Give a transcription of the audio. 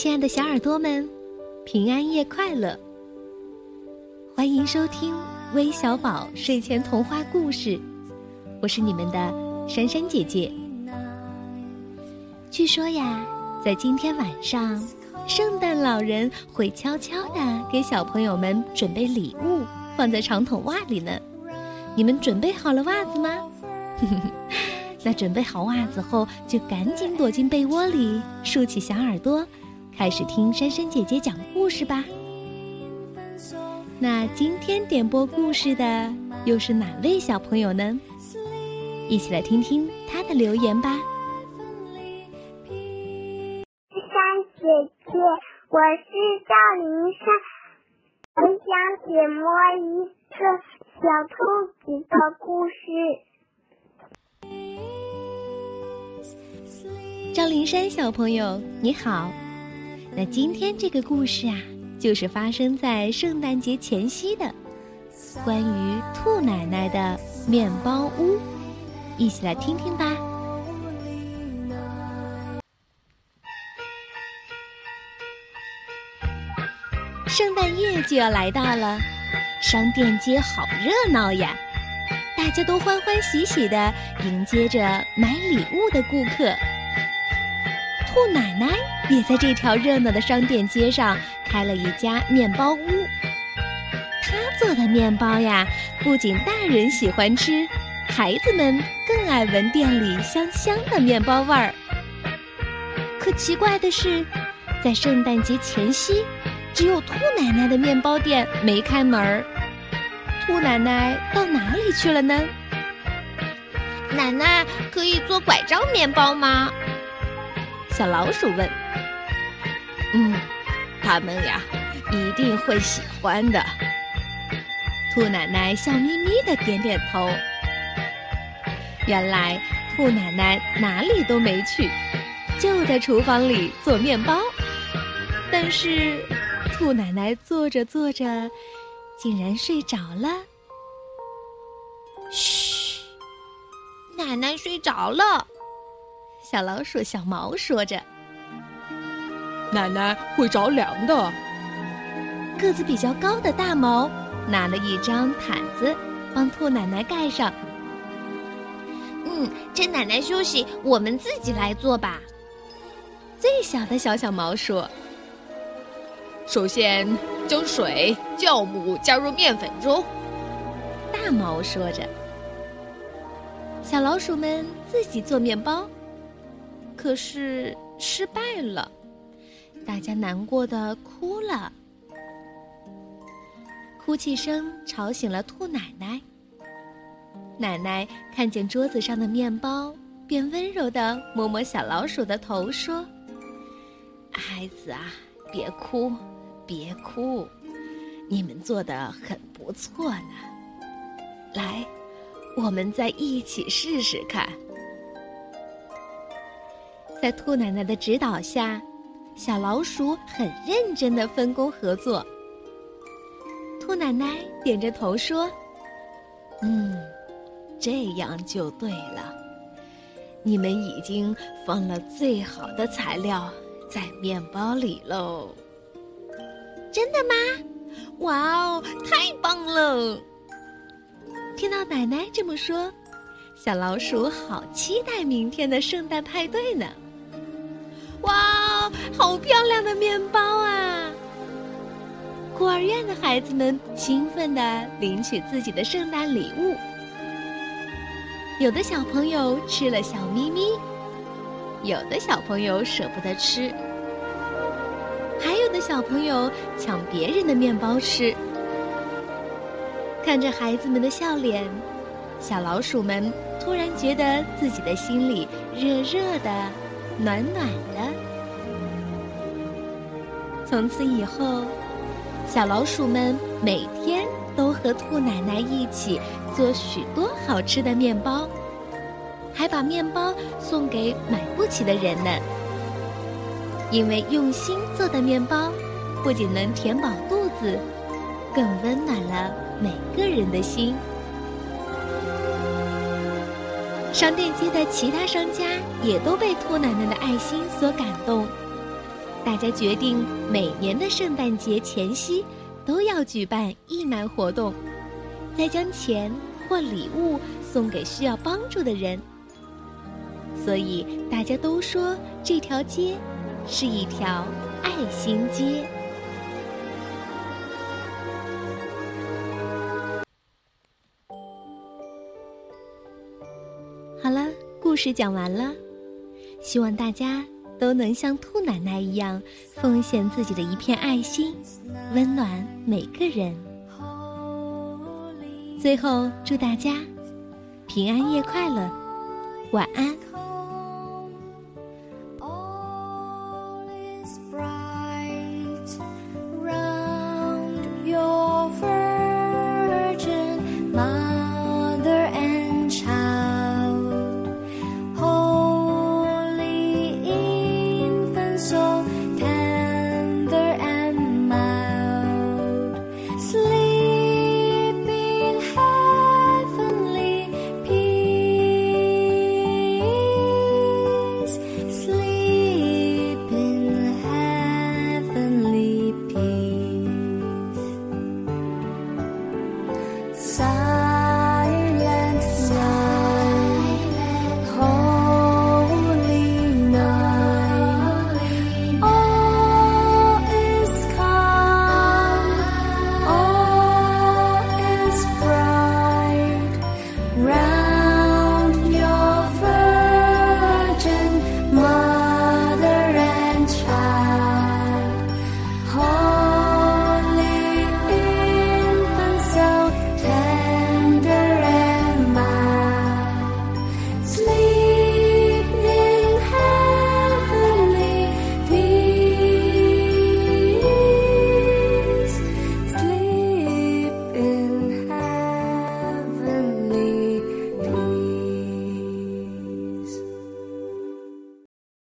亲爱的小耳朵们，平安夜快乐！欢迎收听微小宝睡前童话故事，我是你们的珊珊姐姐。据说呀，在今天晚上，圣诞老人会悄悄的给小朋友们准备礼物，放在长筒袜里呢。你们准备好了袜子吗？那准备好袜子后，就赶紧躲进被窝里，竖起小耳朵。开始听珊珊姐姐讲故事吧。那今天点播故事的又是哪位小朋友呢？一起来听听他的留言吧。珊姐姐，我是赵林珊，我想点播一个小兔子的故事。赵灵珊小朋友，你好。那今天这个故事啊，就是发生在圣诞节前夕的，关于兔奶奶的面包屋，一起来听听吧。圣诞夜就要来到了，商店街好热闹呀，大家都欢欢喜喜的迎接着买礼物的顾客。兔奶奶也在这条热闹的商店街上开了一家面包屋。他做的面包呀，不仅大人喜欢吃，孩子们更爱闻店里香香的面包味儿。可奇怪的是，在圣诞节前夕，只有兔奶奶的面包店没开门儿。兔奶奶到哪里去了呢？奶奶可以做拐杖面包吗？小老鼠问：“嗯，他们呀，一定会喜欢的。”兔奶奶笑眯眯的点点头。原来兔奶奶哪里都没去，就在厨房里做面包。但是兔奶奶做着做着，竟然睡着了。嘘，奶奶睡着了。小老鼠小毛说着：“奶奶会着凉的。”个子比较高的大毛拿了一张毯子，帮兔奶奶盖上。嗯，趁奶奶休息，我们自己来做吧。最小的小小毛说：“首先将水、酵母加入面粉中。”大毛说着。小老鼠们自己做面包。可是失败了，大家难过的哭了。哭泣声吵醒了兔奶奶。奶奶看见桌子上的面包，便温柔的摸摸小老鼠的头，说：“孩子啊，别哭，别哭，你们做的很不错呢。来，我们再一起试试看。”在兔奶奶的指导下，小老鼠很认真的分工合作。兔奶奶点着头说：“嗯，这样就对了。你们已经放了最好的材料在面包里喽。”真的吗？哇哦，太棒了！听到奶奶这么说，小老鼠好期待明天的圣诞派对呢。哇，好漂亮的面包啊！孤儿院的孩子们兴奋地领取自己的圣诞礼物，有的小朋友吃了笑眯眯，有的小朋友舍不得吃，还有的小朋友抢别人的面包吃。看着孩子们的笑脸，小老鼠们突然觉得自己的心里热热的。暖暖的。从此以后，小老鼠们每天都和兔奶奶一起做许多好吃的面包，还把面包送给买不起的人呢。因为用心做的面包，不仅能填饱肚子，更温暖了每个人的心。商店街的其他商家也都被兔奶奶的爱心所感动，大家决定每年的圣诞节前夕都要举办义卖活动，再将钱或礼物送给需要帮助的人。所以大家都说这条街是一条爱心街。好了，故事讲完了，希望大家都能像兔奶奶一样，奉献自己的一片爱心，温暖每个人。最后，祝大家平安夜快乐，晚安。